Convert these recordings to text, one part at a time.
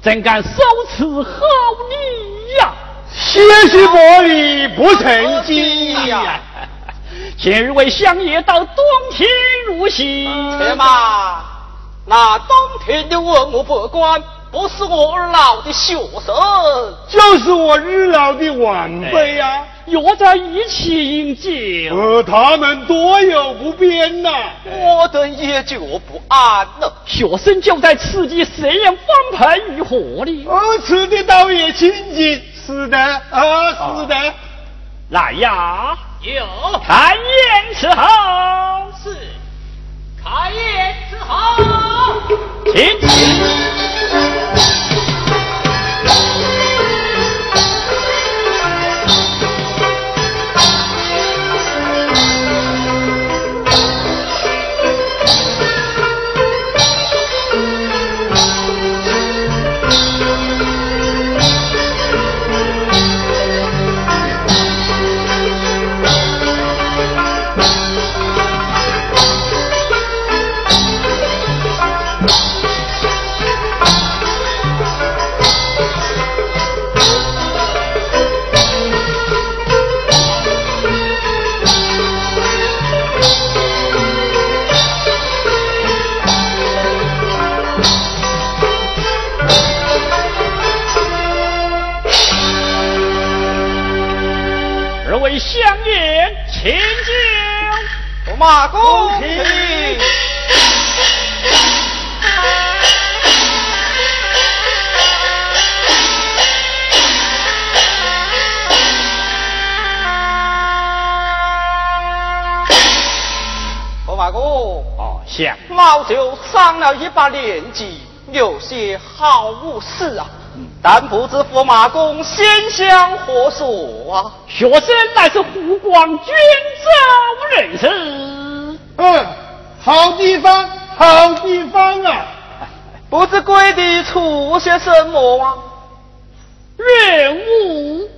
怎敢收此好礼呀？些许薄礼不成敬呀。今日为乡爷到东庭入席。且慢，那东庭的文武百官，不是我二老的学生，就是我二老的晚辈呀。约在一起饮酒，呃，他们多有不便呐，我等也就不安了。学生就在此地，谁人方配于何里？哦，此地倒也清静。是的，啊，是的。来呀，有开宴伺候。是，开宴伺候。请。马公平，驸马公，哦，相老朽上了一把年纪，有些好无事啊，但不知驸马公先相何所啊？学生乃是湖广军州人士。嗯，好地方，好地方啊！不知贵地出些什么啊？人物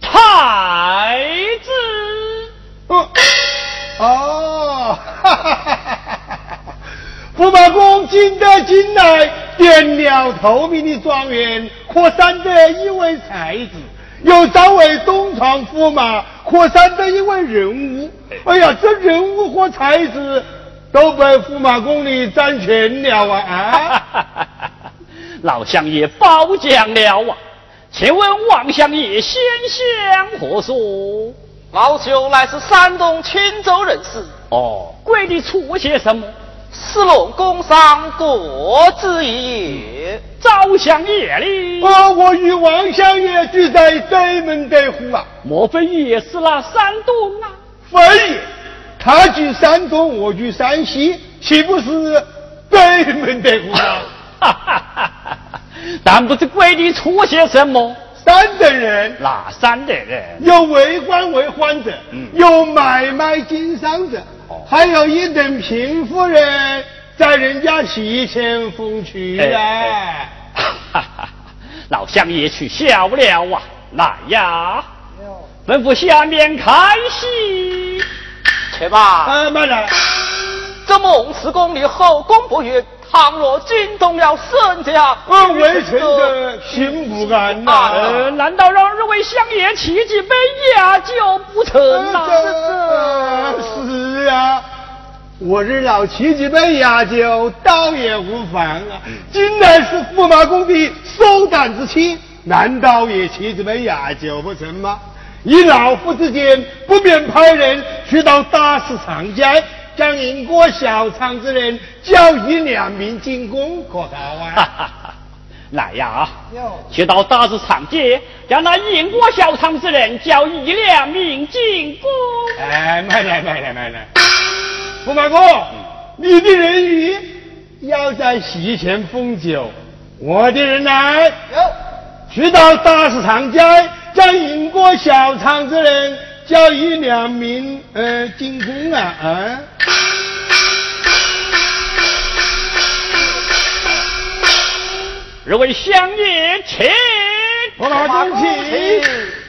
太子。哦，哦，哈哈哈哈哈！驸马公进得进来，点了头名的状元，可算得一位才子；又招为东床驸马，可算得一位人物。哎呀，这人物和才子都被驸马公你占全了啊！啊，老相爷褒奖了啊！请问王相爷先相何所？老朽乃是山东青州人士。哦，贵你出些什么？四龙宫上各自一业。赵相爷哩？哦，我与王相爷居在对门对户啊！莫非也是那山东啊？非也，他居山东，我居山西，岂不是对门对户吗？但不知贵里出些什么？三等人，哪三等人？有为官为宦者，嗯有买卖经商者，还有一等贫妇人，在人家提前风去啊！老乡也去笑了啊！来呀！吩咐下面开戏，且吧。啊，慢来。这孟氏宫里后宫不悦，倘若惊动了沈家，微臣的心不安呐。难道让二位相爷起几杯雅酒不成吗？我这老沏几杯雅酒倒也无妨啊。今乃是驸马公的收胆之期，难道也沏几杯雅酒不成吗？以老夫之见，不免派人去到大市场街，将赢过小仓之人交与两名进贡，可好啊？来呀！去到大市场街，将那赢过小仓之人交一两名进贡。哎，慢来，慢来，慢来！驸马公，你的人鱼要在席前封酒，我的人来，去到大市场街。将赢过小仓之人叫一两名呃进宫啊啊！二位相爷，请，我马公请。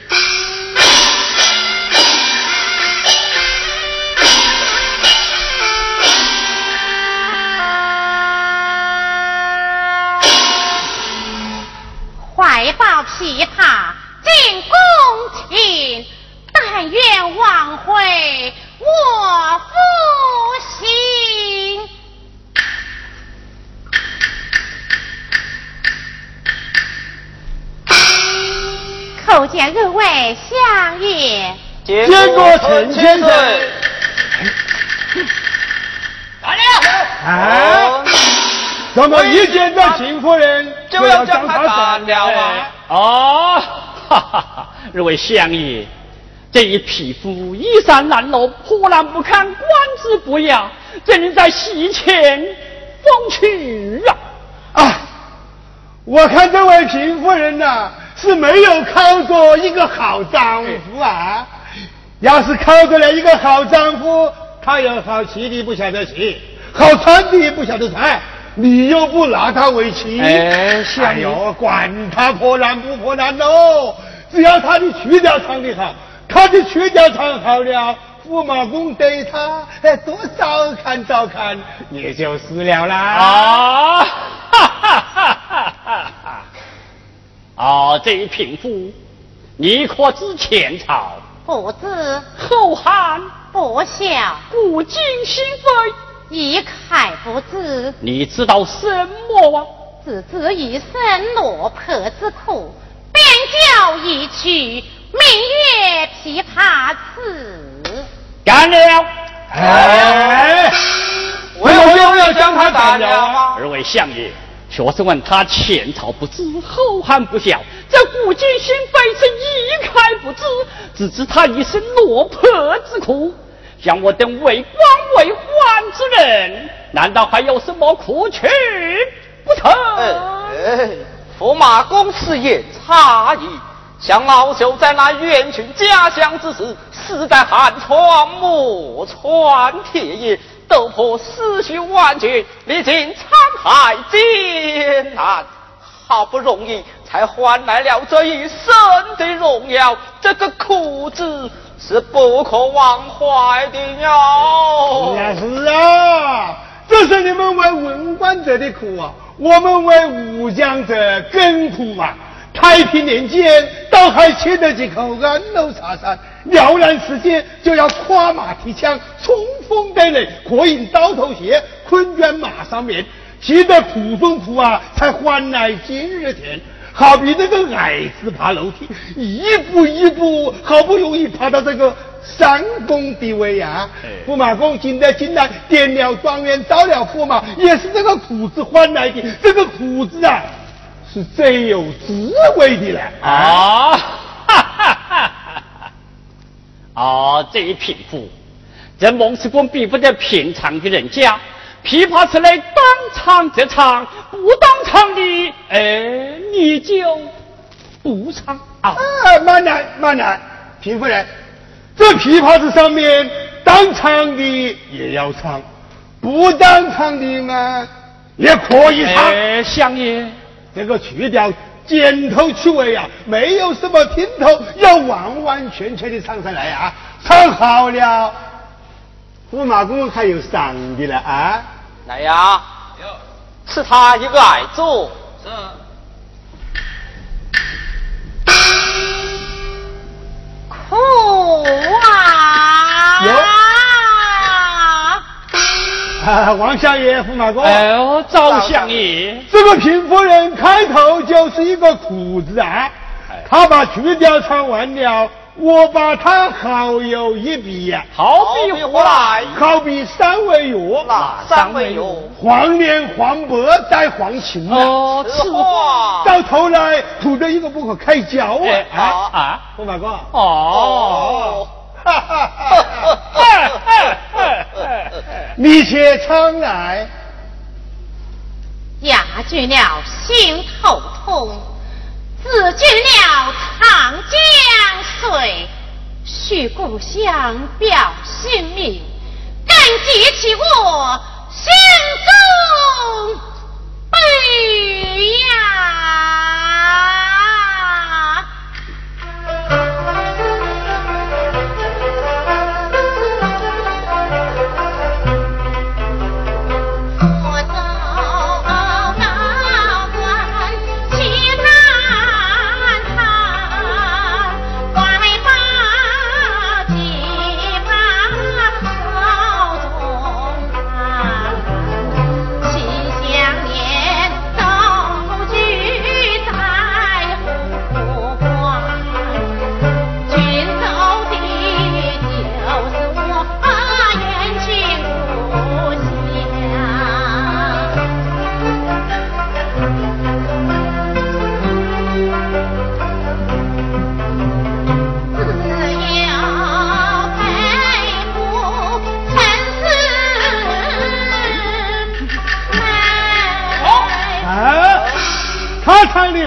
怀抱琵琶进宫廷，但愿挽回我夫心。叩见各位相爷，见过陈千岁。来呀！啊！怎么一见到秦夫人就要将他斩了啊？哦，哈哈哈！二位相爷，这一匹夫衣衫褴褛、破烂不堪、官职不雅，怎能在席前风趣啊？啊！我看这位贫夫人呐，是没有靠过一个好丈夫啊。要是靠过了一个好丈夫，他有好骑的不晓得骑，好穿的不晓得穿。你又不拿他为妻，哎，哎呦，管他破烂不破烂喽，只要他的曲调唱得好，他的曲调唱好了，驸马公对他哎多照看照看，也就死了啦。啊，哈哈哈哈哈哈！啊，这一贫妇，你可知前朝？不知后汉不晓，古今心扉。一概不知。你知道什么啊？只知一生落魄之苦，便叫一曲明月琵琶词。干了！哎，为何又要将他打了吗？二位相爷，学生问他前朝不知，后汉不晓，这古今兴废是一概不知，只知他一生落魄之苦。像我等为官为宦之人，难道还有什么可取不成？驸马公此言差矣。像老朽在那远去家乡之时，死在寒窗暮穿铁衣，斗破思绪万绝，历经沧海艰难，好不容易才换来了这一生的荣耀，这个苦字。是不可忘怀的哟。是啊是啊，这是你们为文官者的苦啊，我们为武将者更苦啊。太平年间，倒还吃得几口安乐茶山，了然时间就要跨马提枪，冲锋对垒，火影刀头血，困倦马上面，吃得苦中苦啊，才换来今日甜。好比那个矮子爬楼梯，一步一步，好不容易爬到这个三公地位呀。驸马公进得进来，点了状元，招了驸马，也是这个苦字换来的。这个苦字啊，是最有滋味的了啊！哈哈哈哈啊，这一贫妇，这孟氏公比不得平常的人家。琵琶词来当唱则唱，不当唱的，哎，你就不唱啊！慢来慢来，平夫人，这琵琶子上面当唱的也要唱，不当唱的嘛也可以唱。哎，相爷，这个曲调剪头去尾啊，没有什么听头，要完完全全的唱上来啊！唱好了，驸马公还有赏的了啊！来呀！是他一个矮子。是。苦啊！有。啊，王相爷、驸马公。哎呦，赵相爷，这个贫夫人开头就是一个苦字啊，他把曲调唱完了。我把他好有一比呀，好比何来？好比三味药，哪三味药？黄连、黄柏带黄芩哦，此话到头来吐的一个不可开交啊！啊啊！我马公，哦，哈哈哈！你且常来，压住了心头痛。自居了长江水，许故乡表心命，更激起我心中悲呀。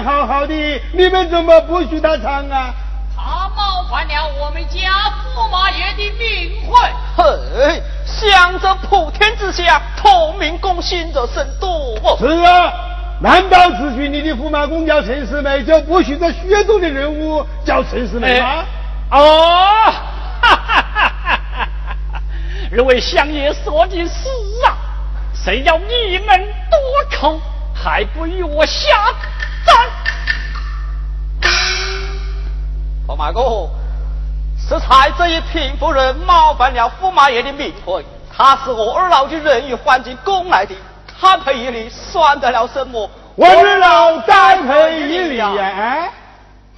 好好的，你们怎么不许他唱啊？他冒犯了我们家驸马爷的名讳。嘿，想着普天之下同名共姓者甚多。是啊，难道只许你的驸马公叫陈世美，就不许这薛中的人物叫陈世美吗？哦，哈哈哈哈哈！这位相爷说的是啊，谁要你们多口，还不与我下战？驸马公，是才这一平夫人冒犯了驸马爷的名讳，他是我二老的人与环境供来的，他赔一礼算得了什么？我二老再赔一礼呀！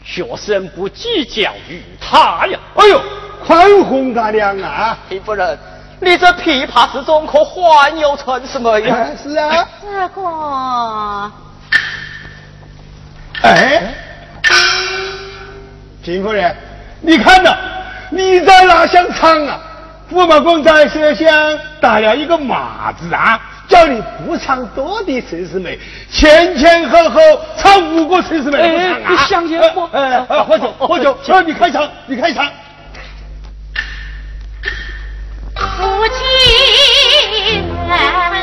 学生不计较于他呀！哎呦，宽宏大量啊！平夫人，你这琵琶之中可还有陈世美呀？是啊。这个，哎，秦夫人，你看呐，你在哪想唱啊？驸马公在舌上打了一个马字啊！叫你不唱多的陈世美，前前后后唱五个陈世美不唱啊！相爷，我哎，喝酒喝酒，你开场，你开场。夫妻恩爱分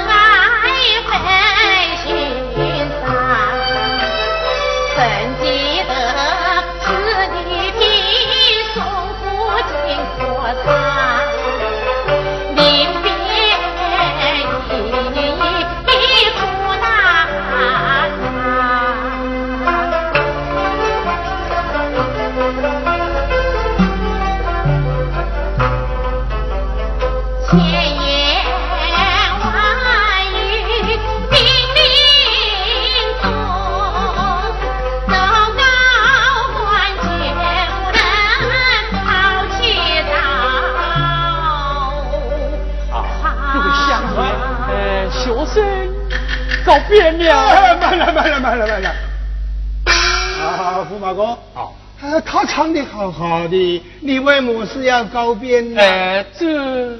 告别了，慢了，慢了，慢了，慢了。啊，驸马公，啊，他唱的好好的，你为么事要告别呢？哎，这……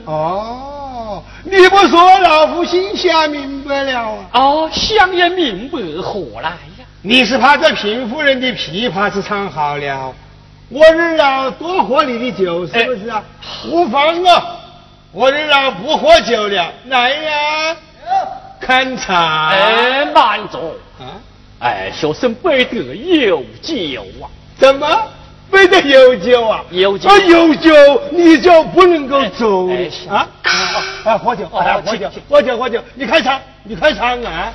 哦，你不说，老夫心下明白了啊。哦，想也明白，何来呀？你是怕这贫夫人的琵琶是唱好了，我日老多喝你的酒，是不是啊？无妨啊，我日老不喝酒了，来呀。看茶，哎，慢走啊！哎，学生背得有酒啊？怎么背得有酒啊？有酒啊，有酒你就不能够走啊！啊，喝酒，喝酒，喝酒，喝酒！你开场，你开场啊！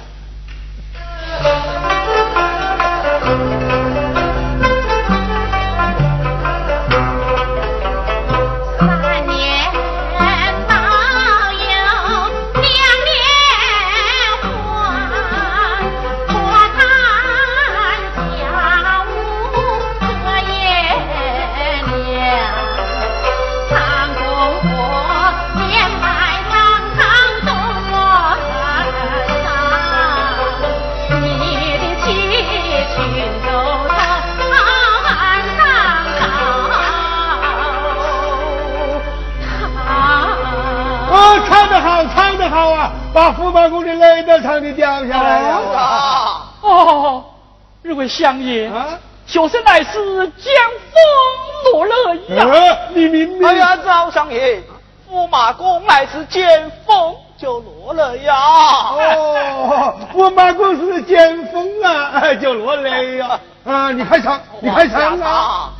把驸马公的泪都唱的掉下来了。哦，这位相爷啊，学生乃是江风落了呀。你明明哎呀，赵相爷，驸马公乃是见风就落了呀。哦，驸马公是见风啊，就落泪呀。啊，你开场，你开场啊。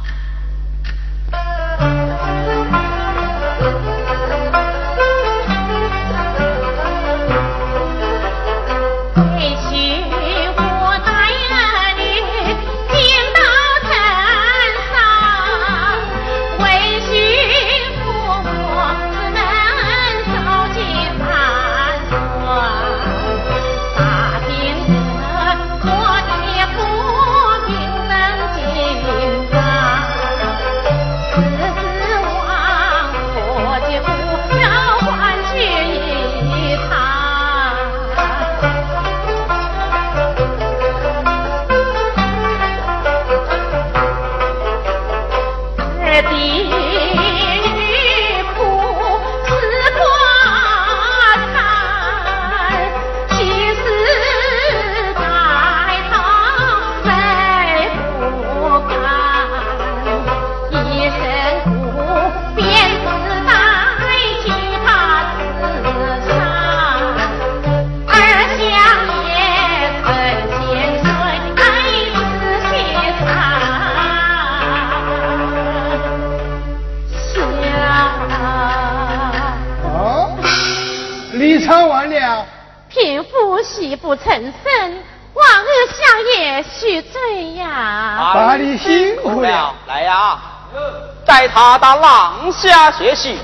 到廊下学习。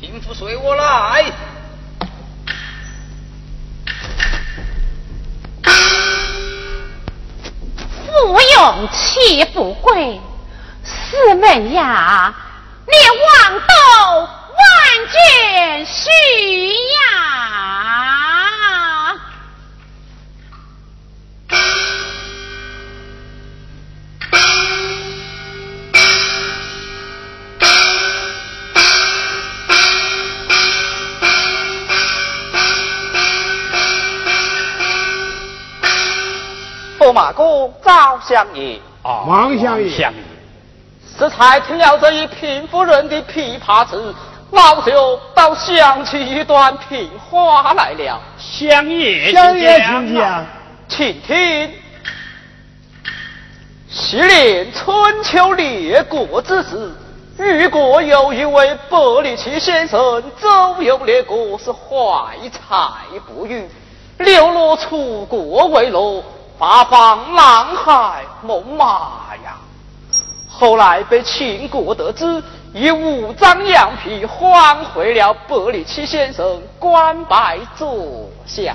贫妇随我来。不用气不贵，四妹呀，你望都万卷须呀。马哥赵相爷，啊，王相爷，相爷，这才听了这一贫妇人的琵琶词，老朽倒想起一段评话来了。相爷，相爷请讲。请听：昔年春秋列国之时，虞国有一位百里奇先生，周游列国，是怀才不遇，流落楚国为乐。八方南海猛马呀！后来被秦国得知，以五张羊皮换回了百里奇先生，官拜左相。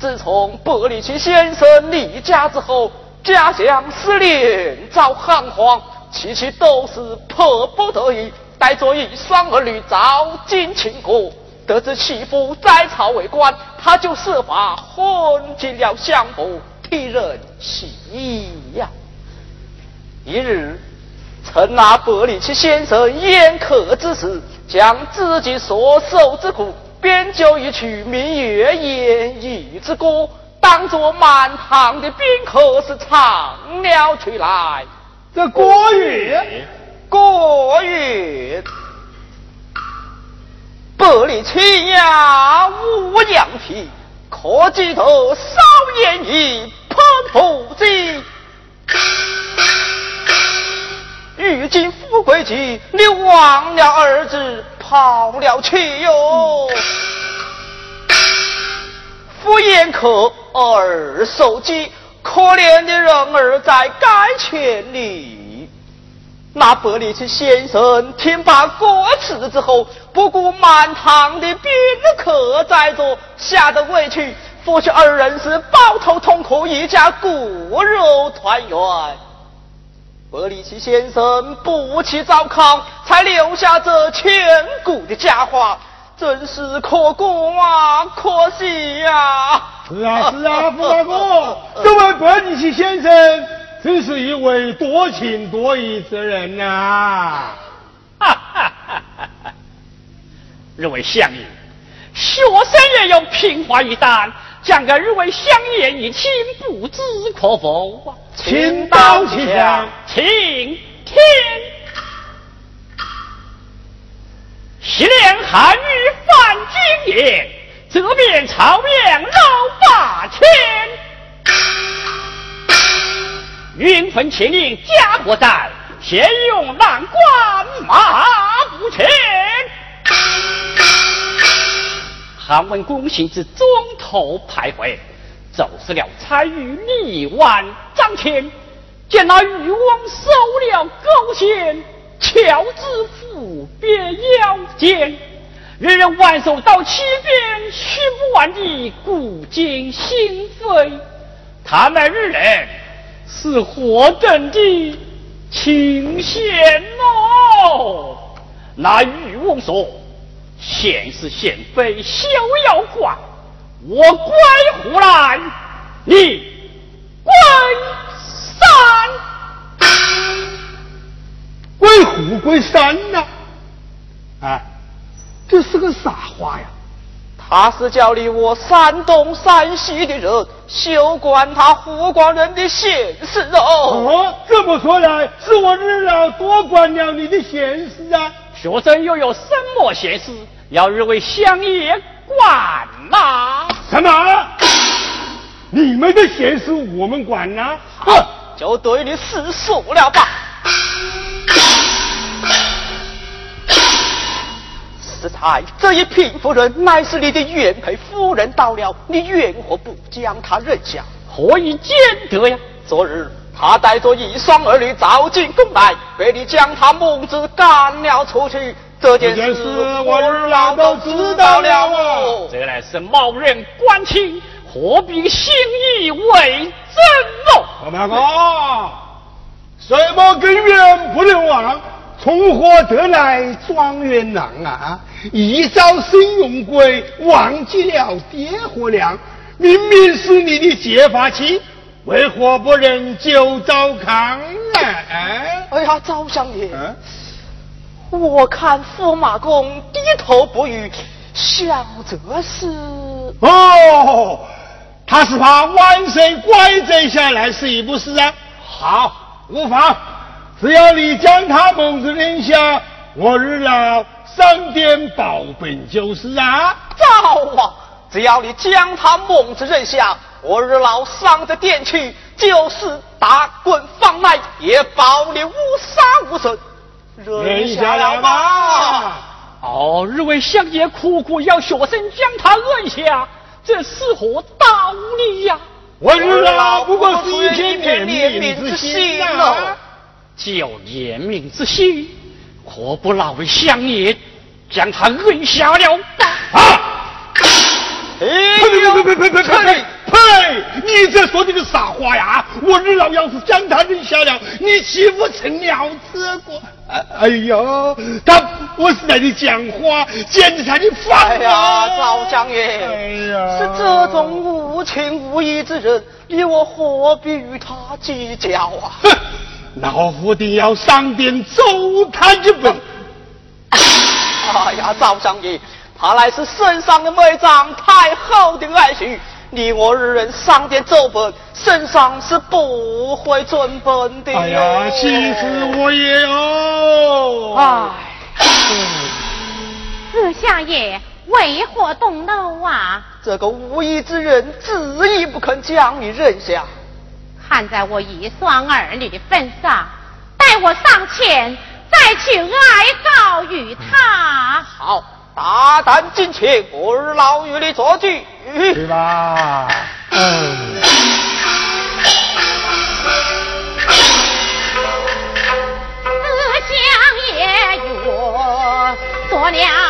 自从百里奇先生离家之后，家乡失联遭旱荒，其妻都是迫不得已带着一双儿女早进秦国。得知其夫在朝为官，他就设法混进了相府，替人洗衣呀。一日，趁那百里奇先生宴客之时，将自己所受之苦编就一曲明月《演义》之歌，当作满堂的宾客是唱了出来。这歌乐，歌乐。百里奇呀，无羊皮，可记得少言语，喷不济。如今富贵急，你忘了儿子跑了去哟。夫宴客儿受饥，可怜的人儿在街前里。那百里奇先生听罢歌词之后，不顾满堂的宾客在座，吓得委屈，夫妻二人是抱头痛哭，一家骨肉团圆。伯里奇先生不起糟糠，才留下这千古的佳话，真是可歌啊，可惜呀！是啊是啊，驸马公，这位百里奇先生。真是一位多情多义之人呐！哈哈哈哈哈！二位相爷，学生也有平话一单，将个二位相爷一亲，不知可否？请到其上，请听。昔年汉语犯金言，责免朝阳老八千。云分千里家国在，现用难关马不前。韩文公行之中头徘徊，走失了彩玉李万张骞，见那渔翁收了钩线，乔知府别腰间，人人挽手到溪边，寻不完的古今心扉。他们二人。是何等的清闲哦！那渔翁说：“闲是闲非，休要管。我归湖南，你归山，归湖归山呐！啊，这是个啥话呀？”他是叫你我山东山西的人，休管他湖广人的闲事哦。哦，这么说来，是我日老多管了你的闲事啊。学生又有什么闲事，要日为乡爷管呐？什么？你们的闲事我们管呐？哼，就对你实说了吧。是在，这一贫夫人乃是你的原配夫人到了，你缘何不将她认下？何以见得呀？昨日他带着一双儿女早进宫来，被你将他母子赶了出去。这件事我儿郎都知道了哦。这乃是冒认官亲，何必信以为真哦？老马哥，什么根源不能忘？从何得来状元郎啊？一朝生用贵，忘记了爹和娘。明明是你的结发妻，为何不能就早康呢？哎呀，赵相爷。我看驸马公低头不语，想这是。哦，他是怕万岁怪罪下来，是一不是啊？好，无妨，只要你将他蒙子认下，我日老上殿报本就是啊。造啊！只要你将他蒙子认下，我日老上的殿去，就是打滚放奶，也保你无杀无损。认下了吧？哦，日为相爷苦苦要学生将他认下，这是何道理呀？我日老不过是一片怜悯之心啊！就怜悯之心，何不劳为相爷将他摁下了？啊！呸呸呸呸呸呸呸！呸！你这说的个啥话呀？我日老要是将他摁下了，你岂不成了这个？哎呦，他我是在你讲话，简直他的烦啊！呀，赵相爷，哎呀，是这种无情无义之人，你我何必与他计较啊？哼，老夫定要上殿奏他一本。哎呀，赵相爷，他乃是圣上的美长，太后的爱婿。你我二人上殿奏本，圣上是不会准本的。哎呀，气死我也哦！哎，四相爷为何动怒啊？这个无义之人执意不肯将你认下，看在我一双儿女的份上，待我上前再去哀告于他。好。大胆进前，我儿老与你作句。对吧？嗯。四相爷约做了。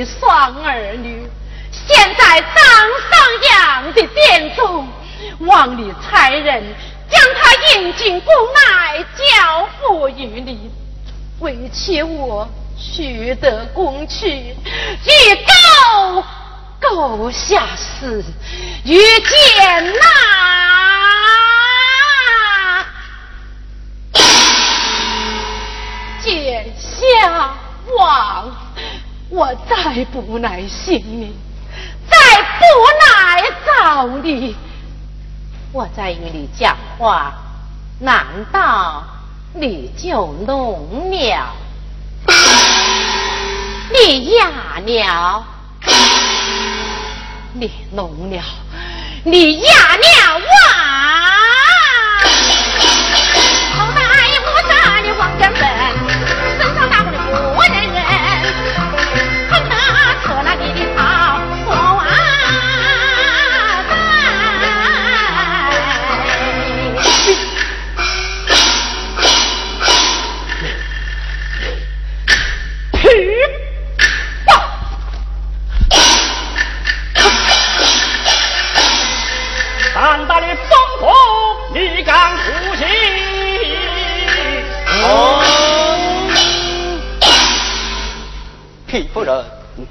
你的双儿女现在当上阳的殿中，望你差人将他引进宫来，交付于你，为妻我。取得宫去，欲告告下死，遇见那见下王，我再不耐心你，再不耐造你，我再与你讲话，难道你就聋 了？你哑了，你聋了，你哑了哇！好大一不大你往前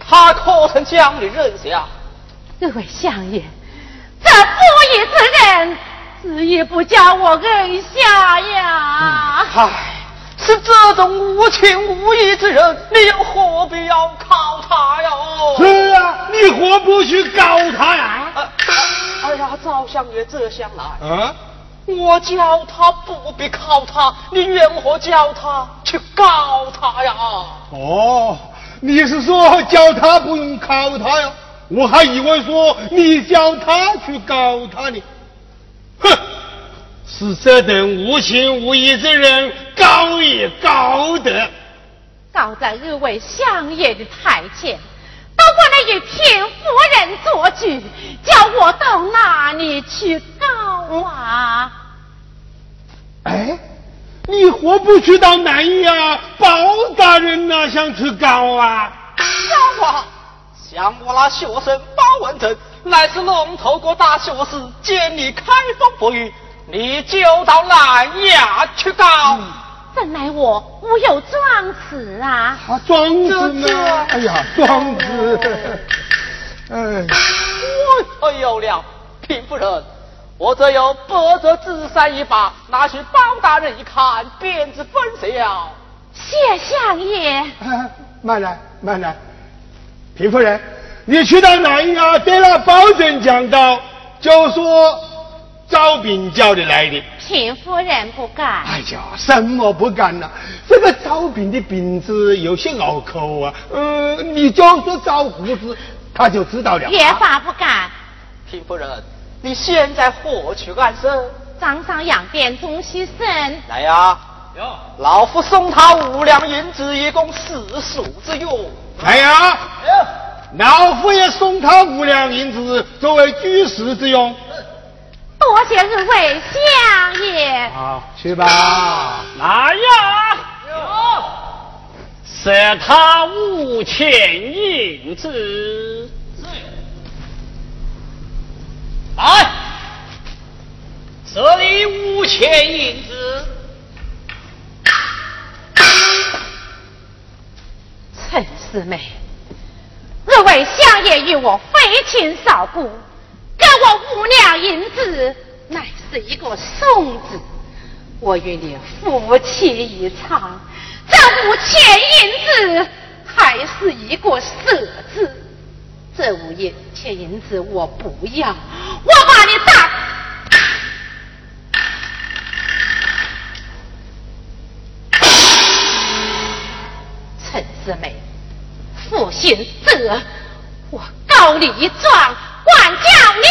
他可曾将你认下？这位相爷，这不义之人，自也不叫我认下呀。唉，是这种无情无义之人，你又何必要靠他呀？是啊，你何不去告他呀？哎呀，赵相爷这厢来，啊，我叫他不必靠他，你缘何叫他去告他呀？哦，你是说叫他不用考他呀？我还以为说你叫他去搞他呢。哼，是这等无情无义之人，告也告得。告在二位相爷的台前。都过来与平夫人作据，叫我到哪里去告啊？哎，你何不去到南衙包大人那厢去告啊？告啊！像我那学生包文正，乃是龙头国大学士，见你开封不遇，你就到南衙去告。怎奈我无有状词啊！啊，状子呢？哎呀，状子！哎，我可有了，平夫人，我这有百折纸扇一把，拿去包大人一看，便知分晓。谢相爷。慢来，慢来，平夫人，你去到南衙得了包拯讲道，就说。招兵叫你来的，平夫人不敢。哎呀，什么不敢呢？这个招兵的饼字有些拗口啊。嗯，你就说招胡子，他就知道了。越发不敢。平夫人，你现在何去安身？张上养殿中西生。来呀！哟，老夫送他五两银子，一共四数之用。来呀！老夫也送他五两银子，作为居士之用。多谢二位相爷。好，去吧。来呀！舍他五千银子。来，这里五千银子。陈四妹，若为相爷与我非亲少故。给我五两银子乃是一个送字，我与你夫妻一场，这五千银子还是一个色字。这五千银子我不要，我把你打。陈四妹，负心责，我告你一状，管教你。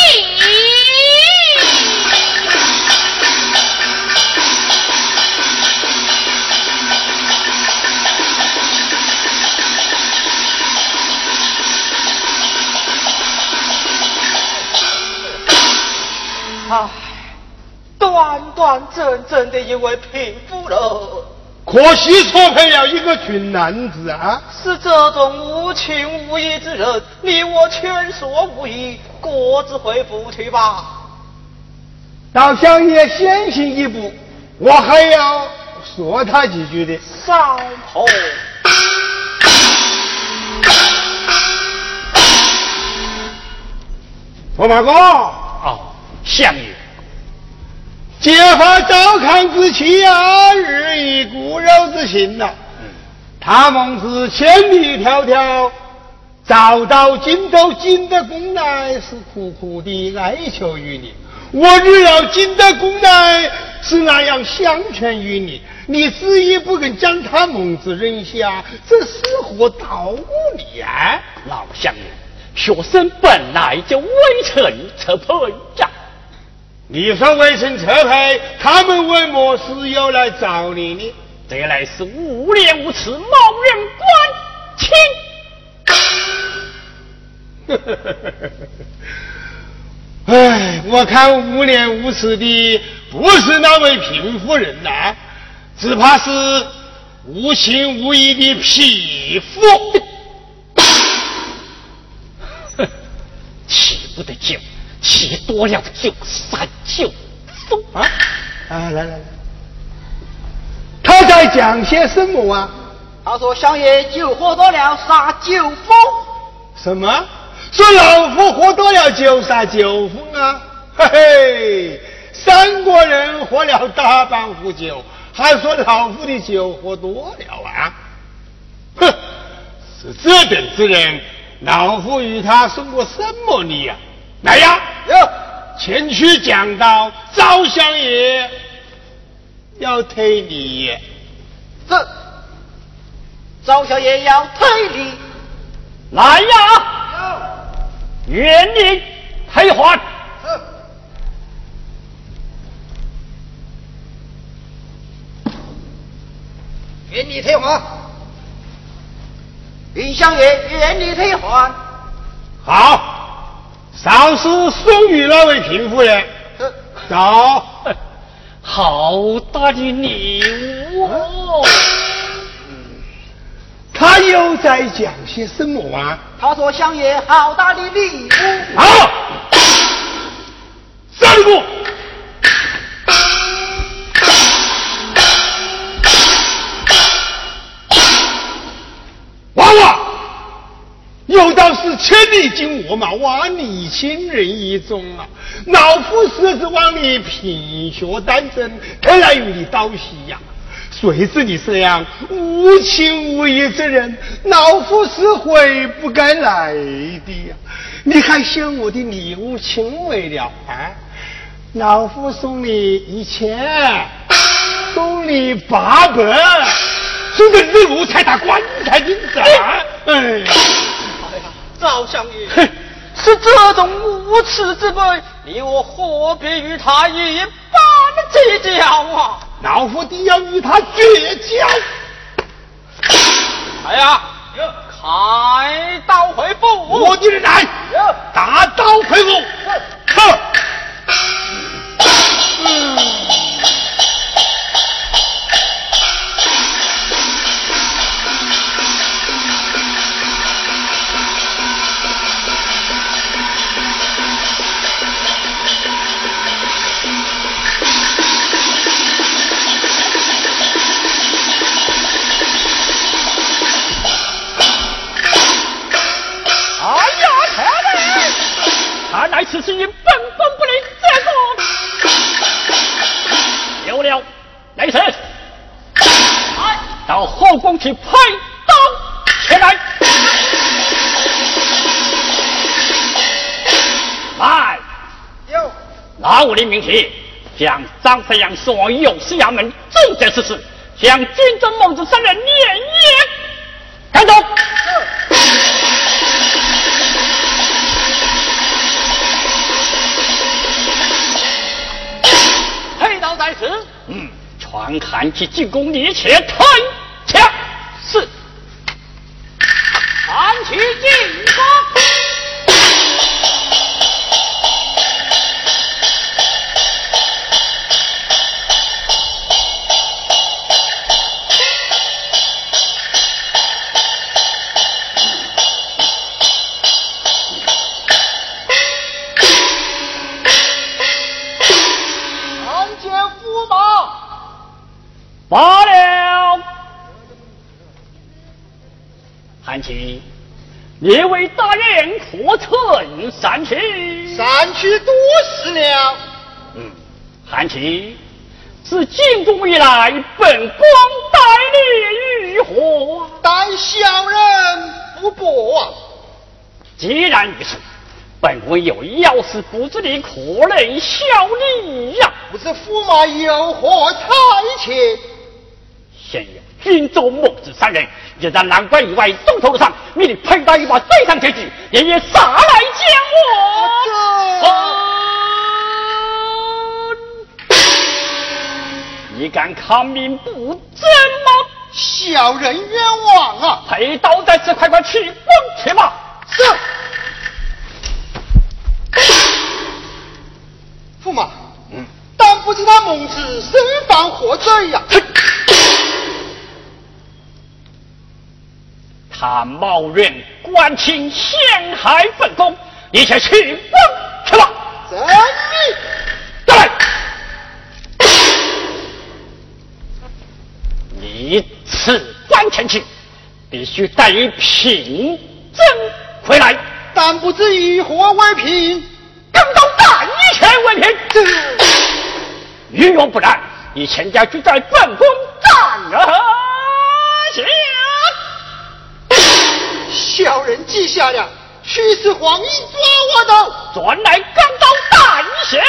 端端正正的一位贫妇了，可惜错配了一个俊男子啊！是这种无情无义之人，你我劝说无益，各自回府去吧。老乡爷先行一步，我还要说他几句的。上头。驸马哥。哦。相爷，结发赵康之妻啊，日益骨肉之心呐。他蒙子千里迢迢找到荆州金德公来，是苦苦的哀求于你。我日要金德公来，是那样相劝于你，你执意不肯将他蒙子扔下，这是何道理啊？老乡爷，学生本来就未曾撤配呀。你说微臣撤退，他们为么事要来找你呢？这来是无廉无耻，冒人官亲。哎，我看无廉无耻的不是那位平夫人呐，只怕是无情无义的匹夫。哼，气不得酒。气多了就杀就疯啊！啊，来来来，他在讲些什么啊？他说：“相爷酒喝多了杀酒疯。”什么？说老夫喝多了酒杀酒疯啊？嘿嘿，三国人喝了大半壶酒，还说老夫的酒喝多了啊？哼，是这等之人，老夫与他送过什么礼呀？来呀！哟，前去讲到赵相爷要推礼，这赵小爷要推礼，来呀！愿你退还。原你退还。云相爷原你退还。好。少时送与那位贫妇人，走。好大的礼物哦！他又在讲些什么啊？他说：“相爷，好大的礼物！”好，三步。是千里经我马，万里亲人一中啊！老夫设是望你品学丹真，特来与你道喜呀。谁知你这样无情无义之人，老夫是悔不该来的呀！你还嫌我的礼物轻微了啊？老夫送你一千，送你八百，送的礼物才打棺材金子啊！哎。赵相爷，是这种无耻之辈，你我何必与他一般计较啊？老夫定要与他绝交！哎呀，开刀回府！我的人来，大刀回府！哼！看来此事因本官不灵，这个。有了，雷神。到后宫去派刀前来。来。拿我的名帖，将张飞扬送往有事衙门，正在实事，将军中猛子三人连夜带走。传韩琦进攻你且退下。是。韩琦进要事不知你可能效力呀？不知驸马有何差遣？现有军中孟子三人，也在南关以外东头路上，命你佩刀一把对上前去，连夜杀来见我。你敢抗命不争吗？小人冤枉啊！佩刀在此，快快去滚去吧！是。驸马，嗯，但不知他孟子身犯何罪呀、他冒认官亲陷害本宫，你且去问去吧！真密。再来，你此番前去，必须带一凭证回来。但不知以何为凭？哎，文天，云龙，不然你全家俱在，奋公战啊？小人记下了，须是黄衣抓我的，转来钢刀大一弦。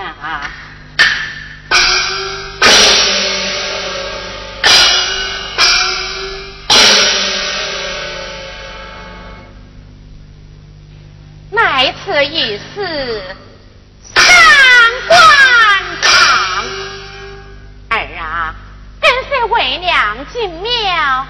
了。来此一事，上官堂。儿啊，跟随为娘进。庙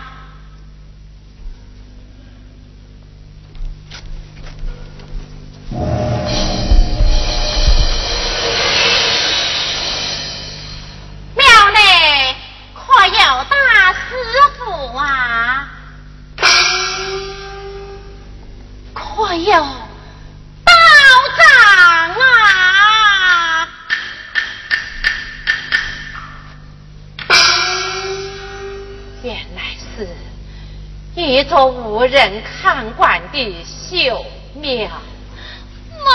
人看管的秀庙。妈，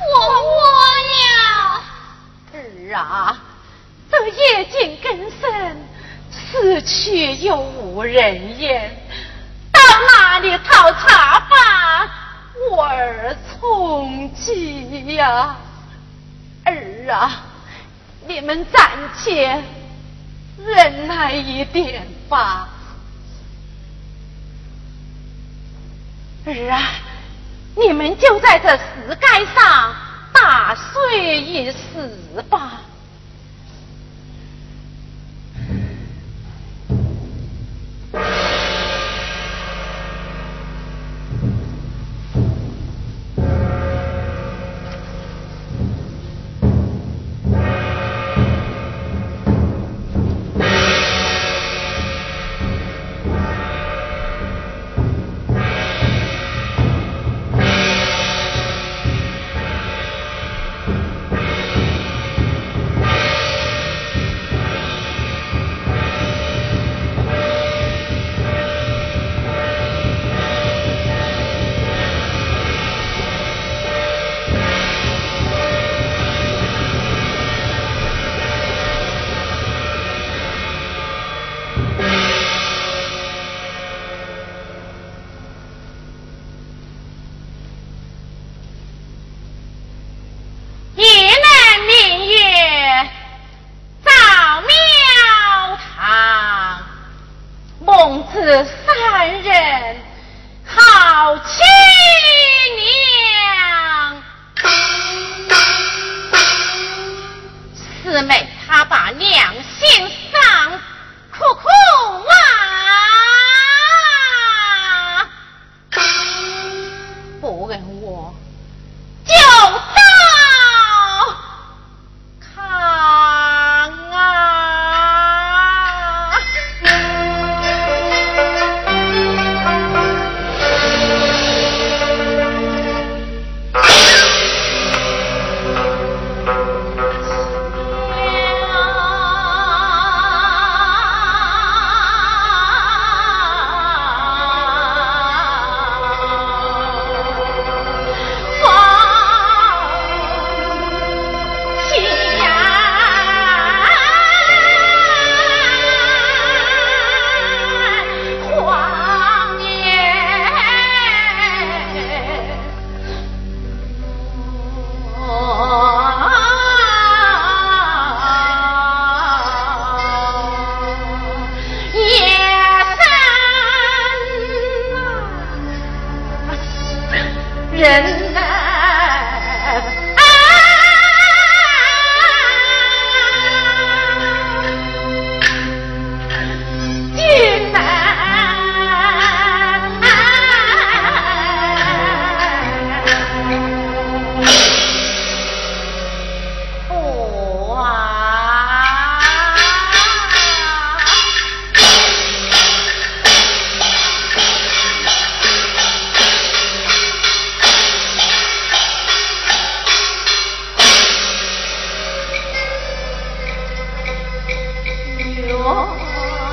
我摸了。儿啊，这夜静更深，此去又无人烟，到哪里讨茶饭？我儿从饥呀！儿啊，你们暂且忍耐一点吧。儿啊，你们就在这石盖上打碎一死吧。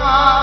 哇！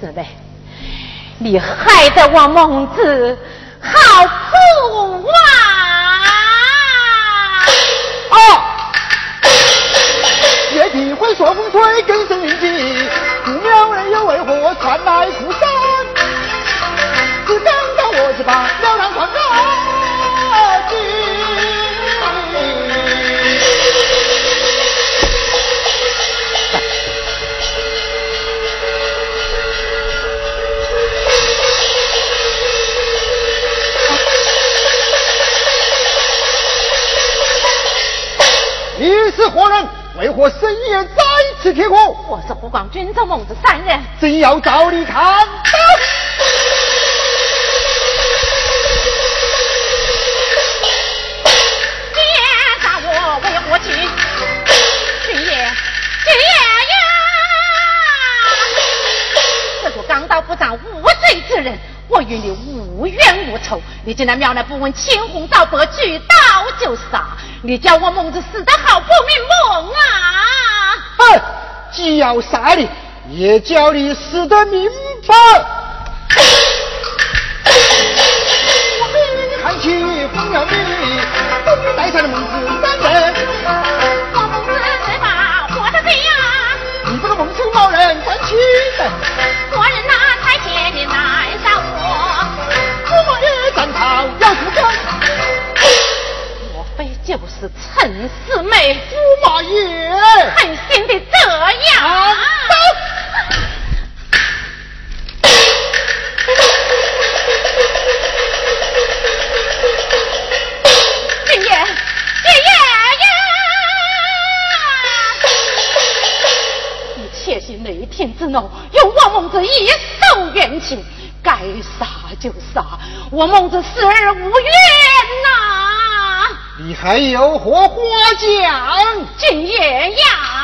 姊妹，你害得我孟子好苦啊！啊！夜听会说风吹，更胜是何人？为何深夜再次贴火？我是湖广军州孟子三人，正要找你看到。奸杀我为何情？军爷，军爷呀！这个刚刀不长无罪之人，我与你无冤无仇，你竟然庙来不问青红皂白，举刀就杀！你叫我孟子死得好不瞑目啊！哼，既要杀你，也叫你死得明白。我命看起风要你，终于带上了孟子三人。我孟子是把活的罪呀！你这个蒙羞冒人，关起来！国人就是陈四妹？驸马爷，狠心的这样！军爷，军爷呀！你窃喜雷霆之怒，有我孟子一手冤情，该杀就杀，我孟子死而无怨呐！你还有何话讲？今夜呀！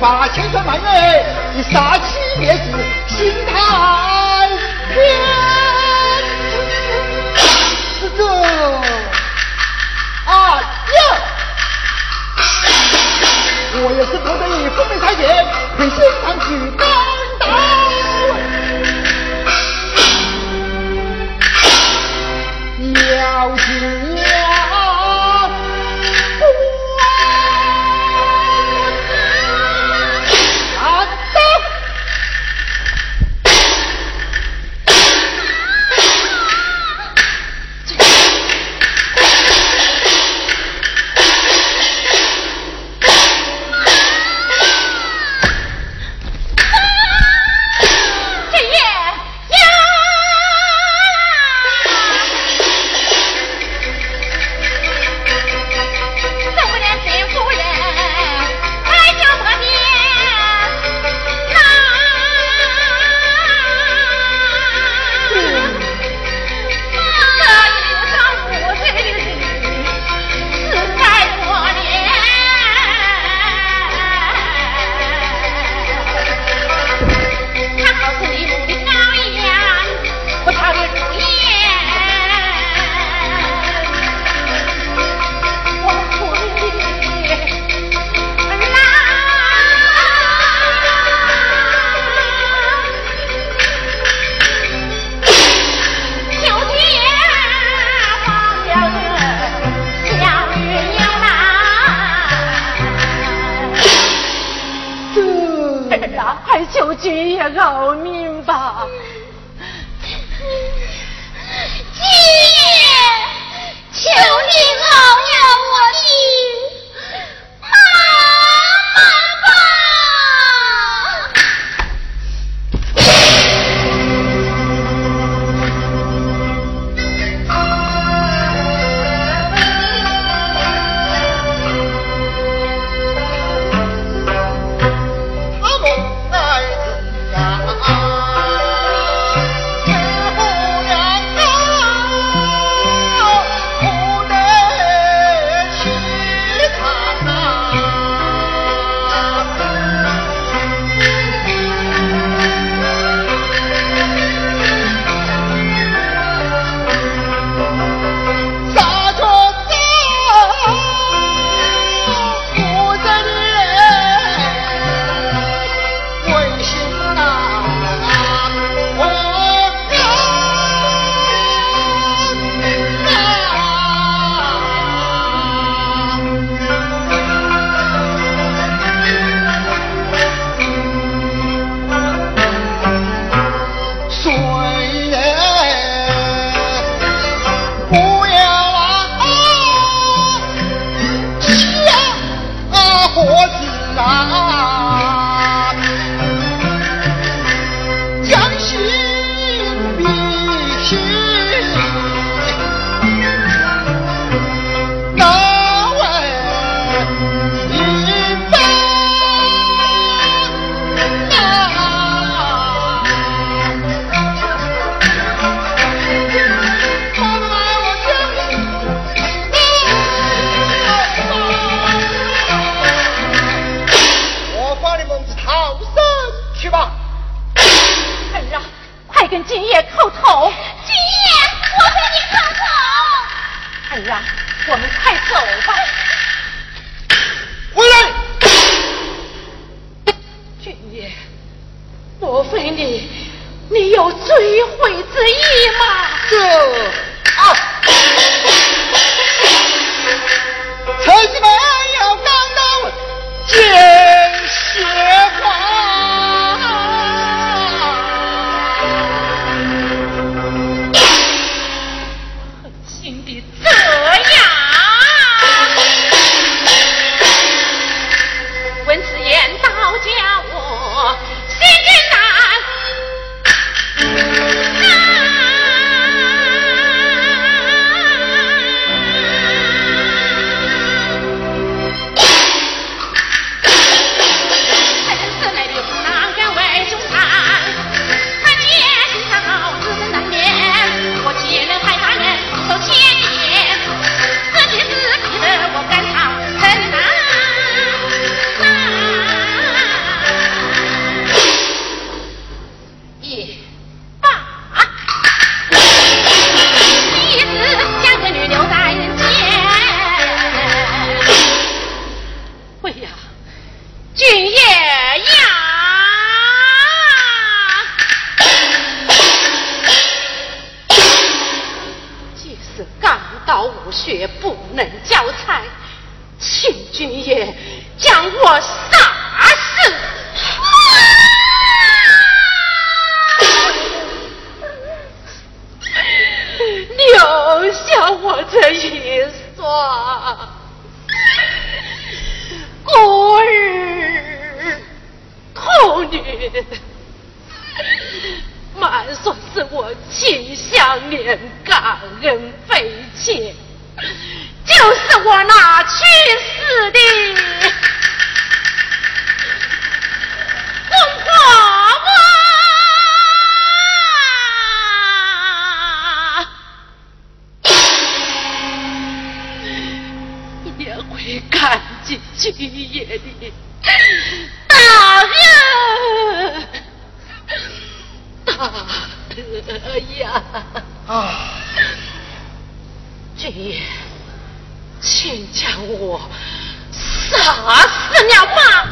把千山万岳的杀气灭至心太偏。是这啊呀！我也是不得已奉命太监，回新上去爷爷，请将我杀死了吧！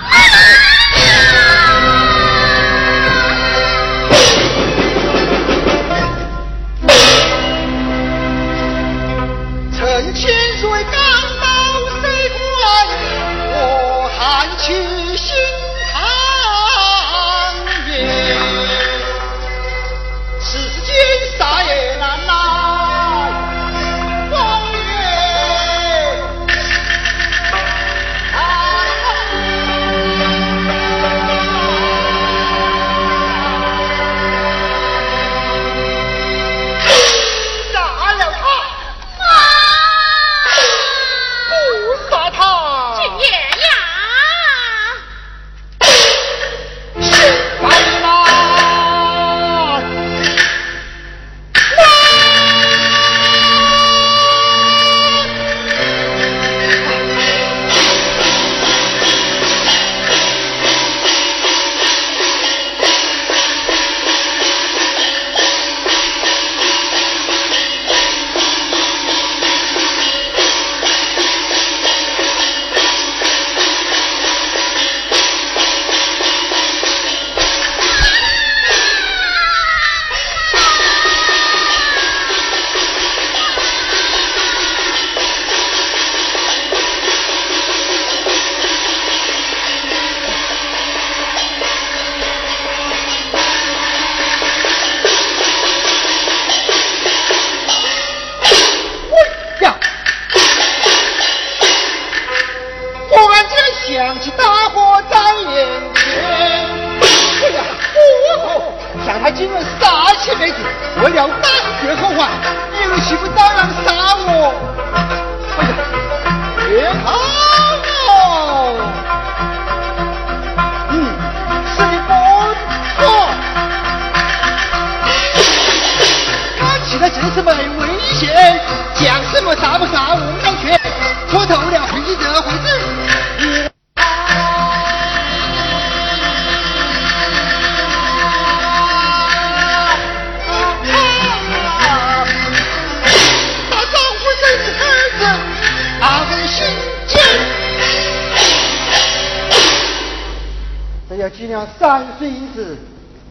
蓝水英子，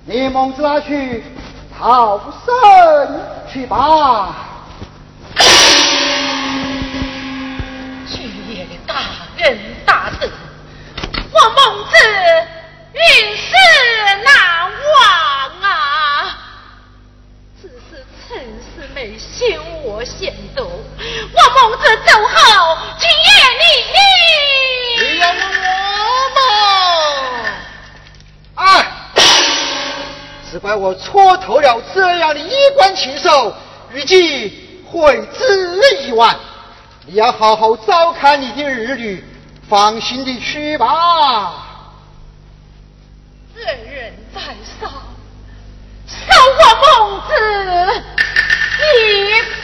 你孟子去逃生去吧。君爷的大恩大德，我孟子永世难忘啊！只是陈世美先我先走。怪我蹉跎了这样的衣冠禽兽，预计悔之已晚。你要好好照看你的儿女，放心的去吧。罪人在上，受我孟子一拜。